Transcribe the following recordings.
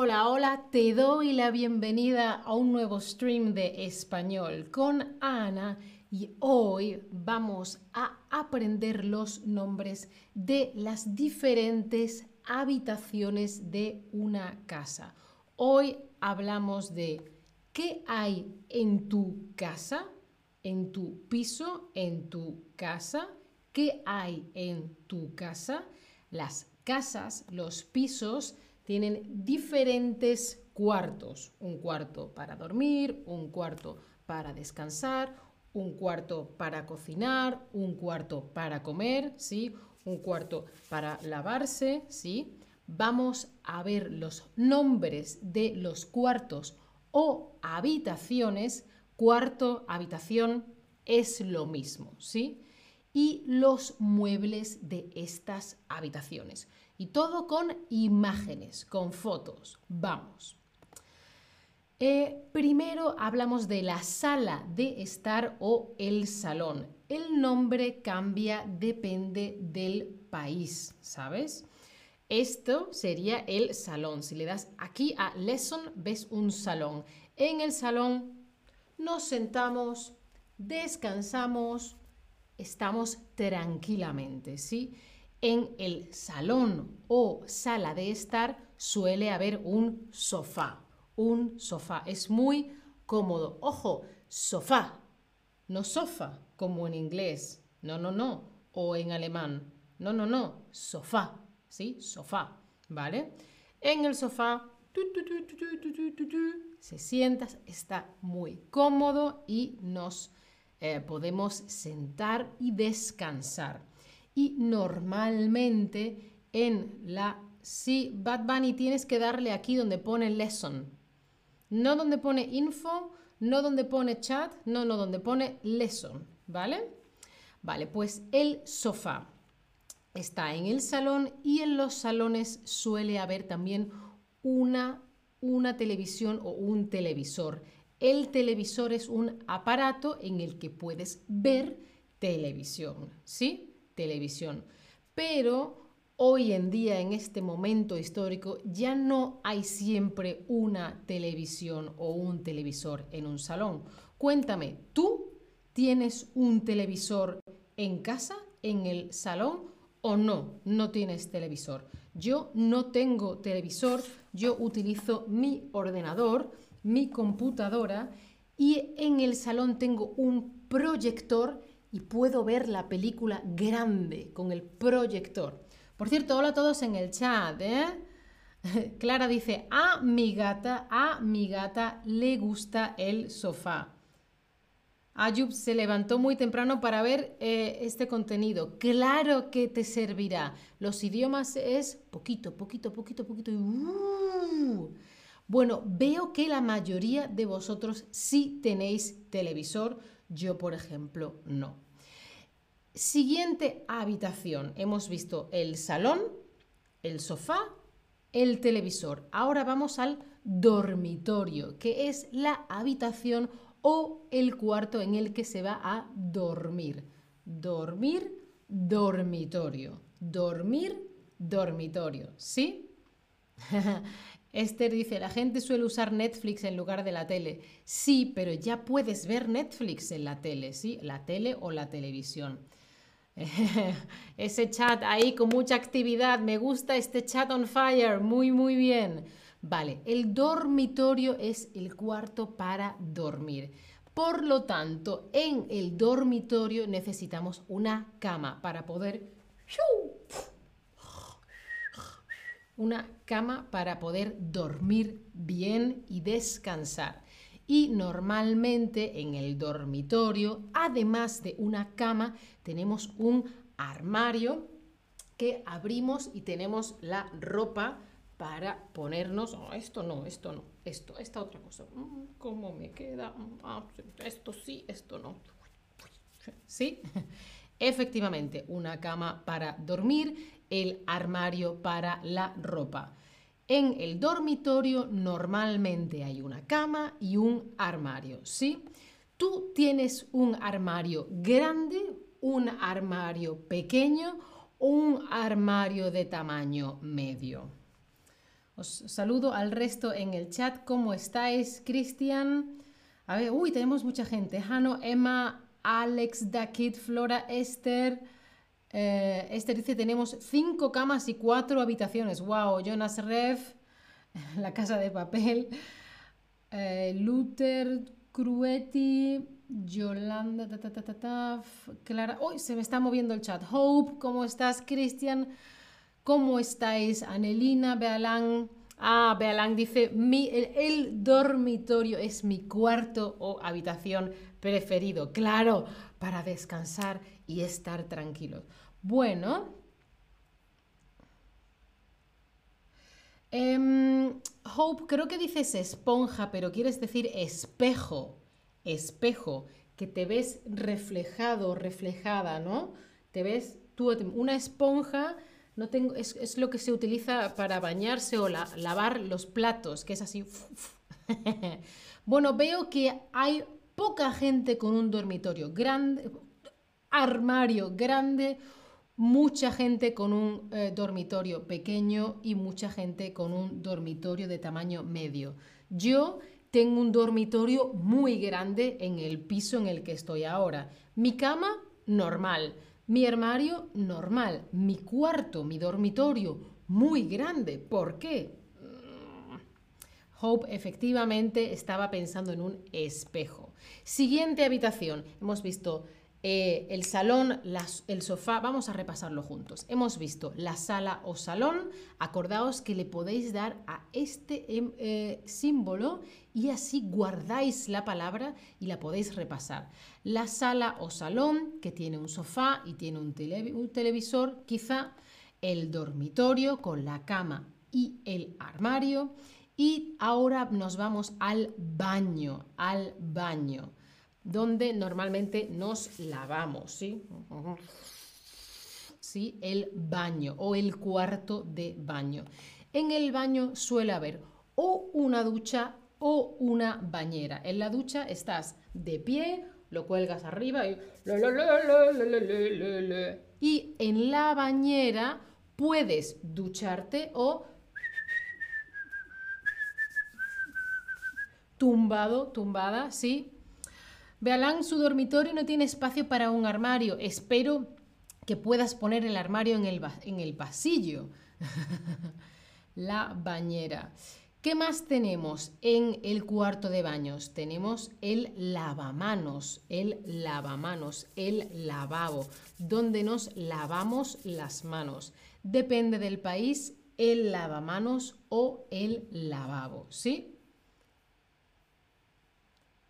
Hola, hola, te doy la bienvenida a un nuevo stream de español con Ana y hoy vamos a aprender los nombres de las diferentes habitaciones de una casa. Hoy hablamos de qué hay en tu casa, en tu piso, en tu casa, qué hay en tu casa, las casas, los pisos, tienen diferentes cuartos. Un cuarto para dormir, un cuarto para descansar, un cuarto para cocinar, un cuarto para comer, ¿sí? Un cuarto para lavarse, ¿sí? Vamos a ver los nombres de los cuartos o habitaciones. Cuarto, habitación es lo mismo, ¿sí? Y los muebles de estas habitaciones. Y todo con imágenes, con fotos. Vamos. Eh, primero hablamos de la sala de estar o el salón. El nombre cambia, depende del país, ¿sabes? Esto sería el salón. Si le das aquí a lesson, ves un salón. En el salón nos sentamos, descansamos, estamos tranquilamente, ¿sí? En el salón o sala de estar suele haber un sofá. Un sofá. Es muy cómodo. Ojo, sofá. No sofá, como en inglés. No, no, no. O en alemán. No, no, no. Sofá. ¿Sí? Sofá. ¿Vale? En el sofá se sienta, está muy cómodo y nos eh, podemos sentar y descansar y normalmente en la... Sí, Bad Bunny tienes que darle aquí donde pone lesson. No donde pone info, no donde pone chat, no, no, donde pone lesson, ¿vale? Vale, pues el sofá está en el salón y en los salones suele haber también una, una televisión o un televisor. El televisor es un aparato en el que puedes ver televisión, ¿sí? Televisión. Pero hoy en día, en este momento histórico, ya no hay siempre una televisión o un televisor en un salón. Cuéntame, ¿tú tienes un televisor en casa, en el salón o no? No tienes televisor. Yo no tengo televisor, yo utilizo mi ordenador, mi computadora y en el salón tengo un proyector y puedo ver la película grande con el proyector. Por cierto, hola a todos en el chat. ¿eh? Clara dice, a mi gata, a mi gata le gusta el sofá. Ayub se levantó muy temprano para ver eh, este contenido. Claro que te servirá. Los idiomas es poquito, poquito, poquito, poquito. Uh. Bueno, veo que la mayoría de vosotros sí tenéis televisor yo, por ejemplo, no. Siguiente habitación. Hemos visto el salón, el sofá, el televisor. Ahora vamos al dormitorio, que es la habitación o el cuarto en el que se va a dormir. Dormir, dormitorio. Dormir, dormitorio. ¿Sí? Esther dice, la gente suele usar Netflix en lugar de la tele. Sí, pero ya puedes ver Netflix en la tele, ¿sí? La tele o la televisión. Ese chat ahí con mucha actividad. Me gusta este chat on fire. Muy, muy bien. Vale, el dormitorio es el cuarto para dormir. Por lo tanto, en el dormitorio necesitamos una cama para poder una cama para poder dormir bien y descansar. Y normalmente en el dormitorio, además de una cama, tenemos un armario que abrimos y tenemos la ropa para ponernos, oh, esto no, esto no, esto, esta otra cosa, mm, ¿cómo me queda? Mm, ah, esto sí, esto no. ¿Sí? Efectivamente, una cama para dormir el armario para la ropa. En el dormitorio normalmente hay una cama y un armario, ¿sí? Tú tienes un armario grande, un armario pequeño o un armario de tamaño medio. Os saludo al resto en el chat. ¿Cómo estáis, Cristian? A ver, uy, tenemos mucha gente. Jano, Emma, Alex, Dakit, Flora, Esther. Eh, Esther dice, tenemos cinco camas y cuatro habitaciones. Wow, Jonas Rev, la casa de papel. Eh, Luther, Cruetti, Yolanda, ta, Clara. Uy, se me está moviendo el chat. Hope, ¿cómo estás? Cristian, ¿cómo estáis? Anelina, Bealán. Ah, Bealán dice, mi, el, dormitorio es mi cuarto o habitación preferido. Claro, para descansar y estar tranquilos. Bueno. Em, Hope, creo que dices esponja, pero quieres decir espejo. Espejo, que te ves reflejado, reflejada, ¿no? Te ves tú, una esponja no tengo, es, lo que se utiliza para bañarse o lavar los platos, que es así. bueno, veo que hay poca gente con un dormitorio grande, armario grande, mucha gente con un eh, dormitorio pequeño y mucha gente con un dormitorio de tamaño medio. Yo tengo un dormitorio muy grande en el piso en el que estoy ahora. Mi cama, normal. Mi armario normal, mi cuarto, mi dormitorio muy grande. ¿Por qué? Mm, Hope efectivamente estaba pensando en un espejo. Siguiente habitación. Hemos visto eh, el salón, el sofá, vamos a repasarlo juntos. Hemos visto la sala o salón, acordaos que le podéis dar a este em, eh, símbolo y así guardáis la palabra y la podéis repasar. La sala o salón, que tiene un sofá y tiene un, un televisor, quizá el dormitorio con la cama y el armario. Y ahora nos vamos al baño, al baño donde normalmente nos lavamos, ¿sí? ¿sí? El baño o el cuarto de baño. En el baño suele haber o una ducha o una bañera. En la ducha estás de pie, lo cuelgas arriba y... Y en la bañera puedes ducharte o tumbado, tumbada, ¿sí? Bealán, su dormitorio no tiene espacio para un armario. Espero que puedas poner el armario en el, en el pasillo. la bañera. ¿Qué más tenemos en el cuarto de baños? Tenemos el lavamanos, el lavamanos, el lavabo, donde nos lavamos las manos. Depende del país, el lavamanos o el lavabo, ¿sí?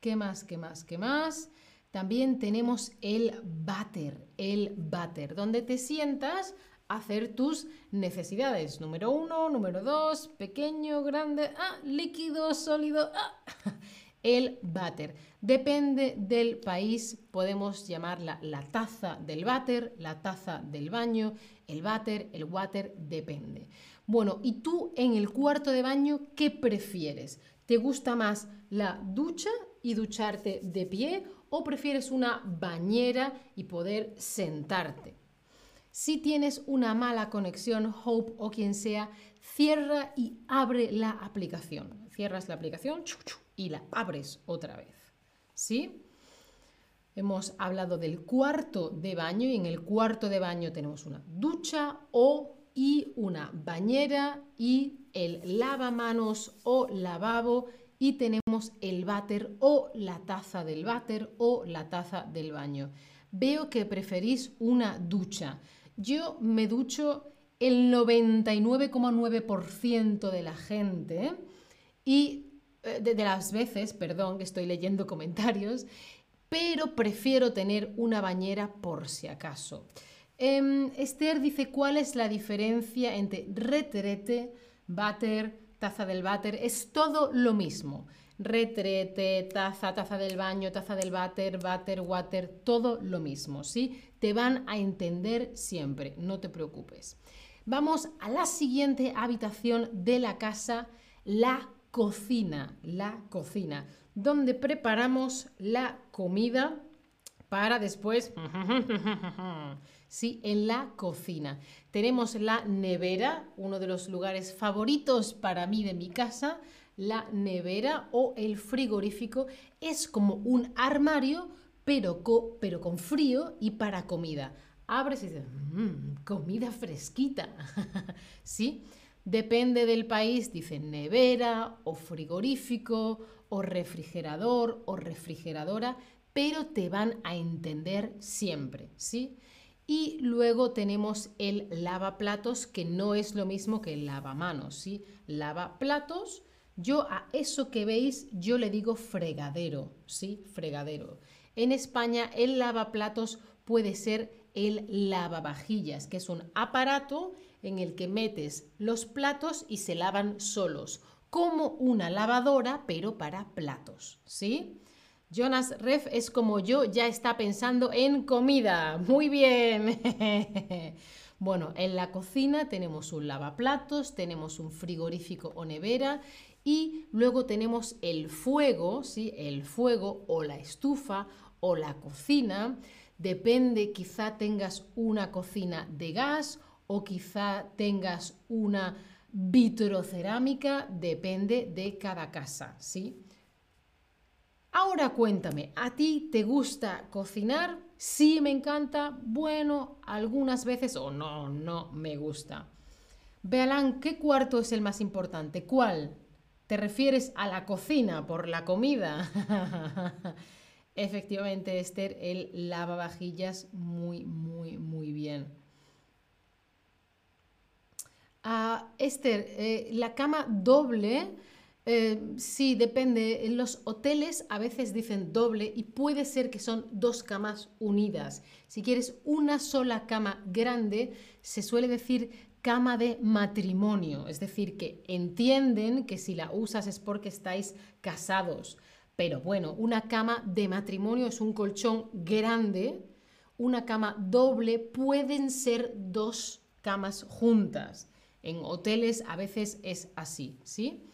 ¿Qué más? ¿Qué más? ¿Qué más? También tenemos el váter, el váter, donde te sientas a hacer tus necesidades. Número uno, número dos, pequeño, grande, ah, líquido, sólido, ah. El váter. Depende del país, podemos llamarla la taza del váter, la taza del baño, el váter, el water, depende. Bueno, ¿y tú en el cuarto de baño qué prefieres? ¿Te gusta más la ducha y ducharte de pie o prefieres una bañera y poder sentarte. Si tienes una mala conexión, Hope o quien sea, cierra y abre la aplicación. Cierras la aplicación y la abres otra vez. ¿Sí? Hemos hablado del cuarto de baño y en el cuarto de baño tenemos una ducha o y una bañera y el lavamanos o lavabo y tenemos el váter o la taza del váter o la taza del baño. Veo que preferís una ducha. Yo me ducho el 99,9% de la gente y eh, de, las veces, perdón, que estoy leyendo comentarios, pero prefiero tener una bañera por si acaso. Em, Esther dice, ¿cuál es la diferencia entre retrete, váter, taza del váter, es todo lo mismo. Retrete, taza, taza del baño, taza del váter, váter, water, todo lo mismo, ¿sí? Te van a entender siempre, no te preocupes. Vamos a la siguiente habitación de la casa, la cocina, la cocina, donde preparamos la comida para después ¿sí? En la cocina. Tenemos la nevera, uno de los lugares favoritos para mí de mi casa. La nevera o el frigorífico es como un armario, pero, con frío y para comida. Abres y dices, mmm, comida fresquita. ¿Sí? Depende del país, dicen nevera o frigorífico o refrigerador o refrigeradora, pero te van a entender siempre, ¿sí? Y luego tenemos el lavaplatos, que no es lo mismo que el lavamanos, ¿sí? Lavaplatos, yo a eso que veis, yo le digo fregadero, ¿sí? Fregadero. En España el lavaplatos puede ser el lavavajillas, que es un aparato en el que metes los platos y se lavan solos, como una lavadora, pero para platos, ¿sí? Jonas Ref es como yo, ya está pensando en comida. Muy bien. bueno, en la cocina tenemos un lavaplatos, tenemos un frigorífico o nevera y luego tenemos el fuego, ¿sí? El fuego o la estufa o la cocina. Depende, quizá tengas una cocina de gas o quizá tengas una vitrocerámica, depende de cada casa, ¿sí? Ahora cuéntame, ¿a ti te gusta cocinar? Sí, me encanta. Bueno, algunas veces o no, no me gusta. Vealán, ¿qué cuarto es el más importante? ¿Cuál? ¿Te refieres a la cocina por la comida? Efectivamente, Esther, el lavavajillas muy, muy, muy bien. Ah, Esther, eh, la cama doble, eh, sí, depende. En los hoteles a veces dicen doble y puede ser que son dos camas unidas. Si quieres una sola cama grande, se suele decir cama de matrimonio, es decir, que entienden que si la usas es porque estáis casados. Pero bueno, una cama de matrimonio es un colchón grande, una cama doble pueden ser dos camas juntas. En hoteles a veces es así, ¿sí?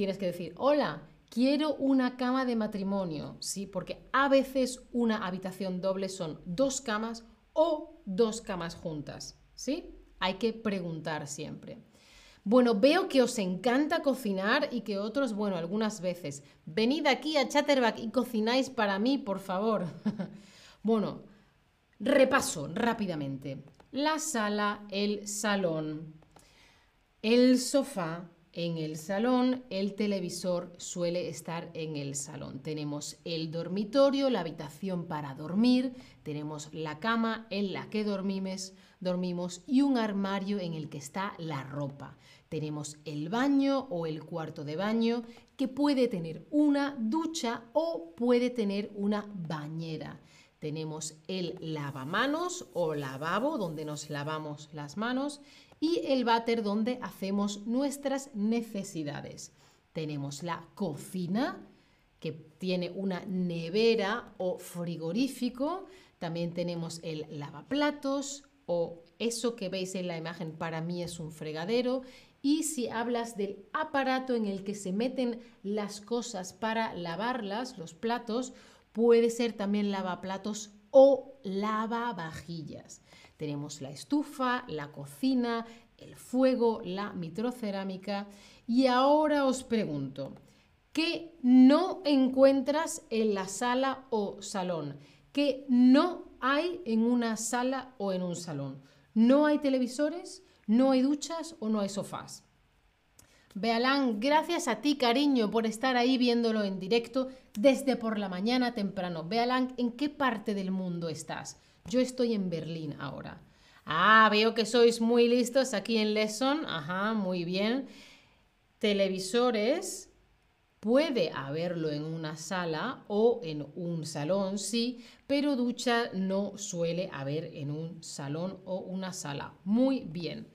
Tienes que decir, hola, quiero una cama de matrimonio, ¿sí? Porque a veces una habitación doble son dos camas o dos camas juntas, ¿sí? Hay que preguntar siempre. Bueno, veo que os encanta cocinar y que otros, bueno, algunas veces. Venid aquí a Chatterback y cocináis para mí, por favor. bueno, repaso rápidamente. La sala, el salón, el sofá en el salón, el televisor suele estar en el salón. Tenemos el dormitorio, la habitación para dormir, tenemos la cama en la que dormimos, y un armario en el que está la ropa. Tenemos el baño o el cuarto de baño que puede tener una ducha o puede tener una bañera. Tenemos el lavamanos o lavabo donde nos lavamos las manos y el váter donde hacemos nuestras necesidades. Tenemos la cocina, que tiene una nevera o frigorífico. También tenemos el lavaplatos o eso que veis en la imagen para mí es un fregadero. Y si hablas del aparato en el que se meten las cosas para lavarlas, los platos, puede ser también lavaplatos o lavavajillas. Tenemos la estufa, la cocina, el fuego, la mitrocerámica. Y ahora os pregunto, ¿qué no encuentras en la sala o salón? ¿Qué no hay en una sala o en un salón? ¿No hay televisores? ¿No hay duchas o no hay sofás? Bealán, gracias a ti, cariño, por estar ahí viéndolo en directo desde por la mañana temprano. Bealán, ¿en qué parte del mundo estás? Yo estoy en Berlín ahora. Ah, veo que sois muy listos aquí en Lesson. Ajá, muy bien. Televisores. Puede haberlo en una sala o en un salón, sí, pero ducha no suele haber en un salón o una sala. Muy bien.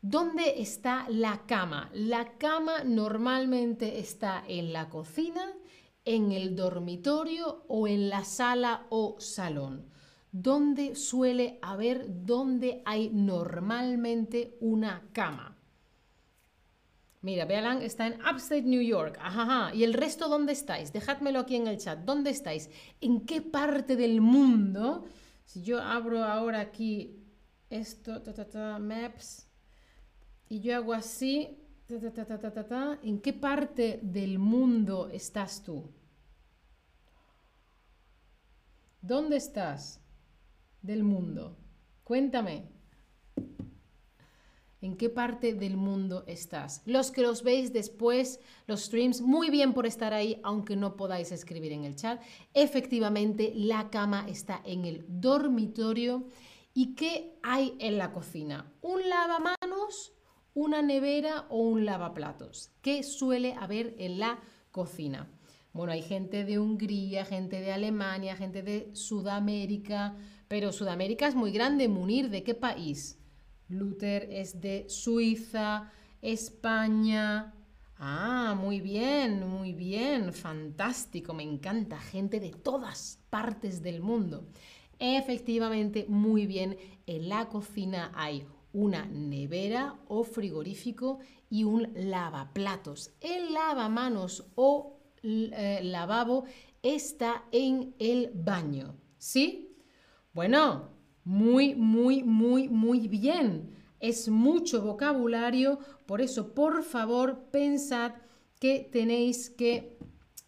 ¿Dónde está la cama? La cama normalmente está en la cocina, en el dormitorio o en la sala o salón. ¿Dónde suele haber, dónde hay normalmente una cama? Mira, Bealan está en Upstate New York. Ajá, ¿Y el resto dónde estáis? Dejádmelo aquí en el chat. ¿Dónde estáis? ¿En qué parte del mundo? Si yo abro ahora aquí esto, maps, y yo hago así, ¿en qué parte del mundo estás tú? ¿Dónde estás del mundo? Cuéntame. ¿En qué parte del mundo estás? Los que los veis después, los streams, muy bien por estar ahí, aunque no podáis escribir en el chat. Efectivamente, la cama está en el dormitorio. ¿Y qué hay en la cocina? Un lavamanos, una nevera o un lavaplatos. ¿Qué suele haber en la cocina? Bueno, hay gente de Hungría, gente de Alemania, gente de Sudamérica, pero Sudamérica es muy grande. Munir, ¿de qué país? Luther es de Suiza, España. Ah, muy bien, muy bien, fantástico, me encanta, gente de todas partes del mundo. Efectivamente, muy bien, en la cocina hay una nevera o frigorífico y un lavaplatos. El lavamanos o eh, lavabo está en el baño, ¿sí? Bueno, muy, muy, muy, muy bien. Es mucho vocabulario, por eso, por favor, pensad que tenéis que,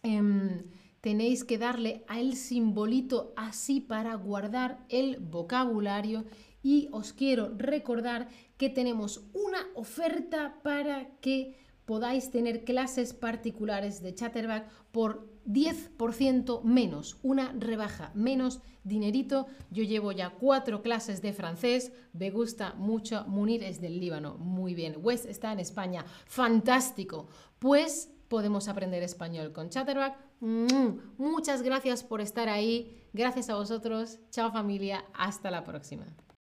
em, tenéis que darle al simbolito así para guardar el vocabulario y os quiero recordar que tenemos una oferta para que podáis tener clases particulares de Chatterback por 10% menos, una rebaja, menos dinerito. Yo llevo ya cuatro clases de francés, me gusta mucho. Munir es del Líbano, muy bien. Wes está en España, fantástico. Pues podemos aprender español con Chatterback. Mm, muchas gracias por estar ahí. Gracias a vosotros. Chao familia. Hasta la próxima.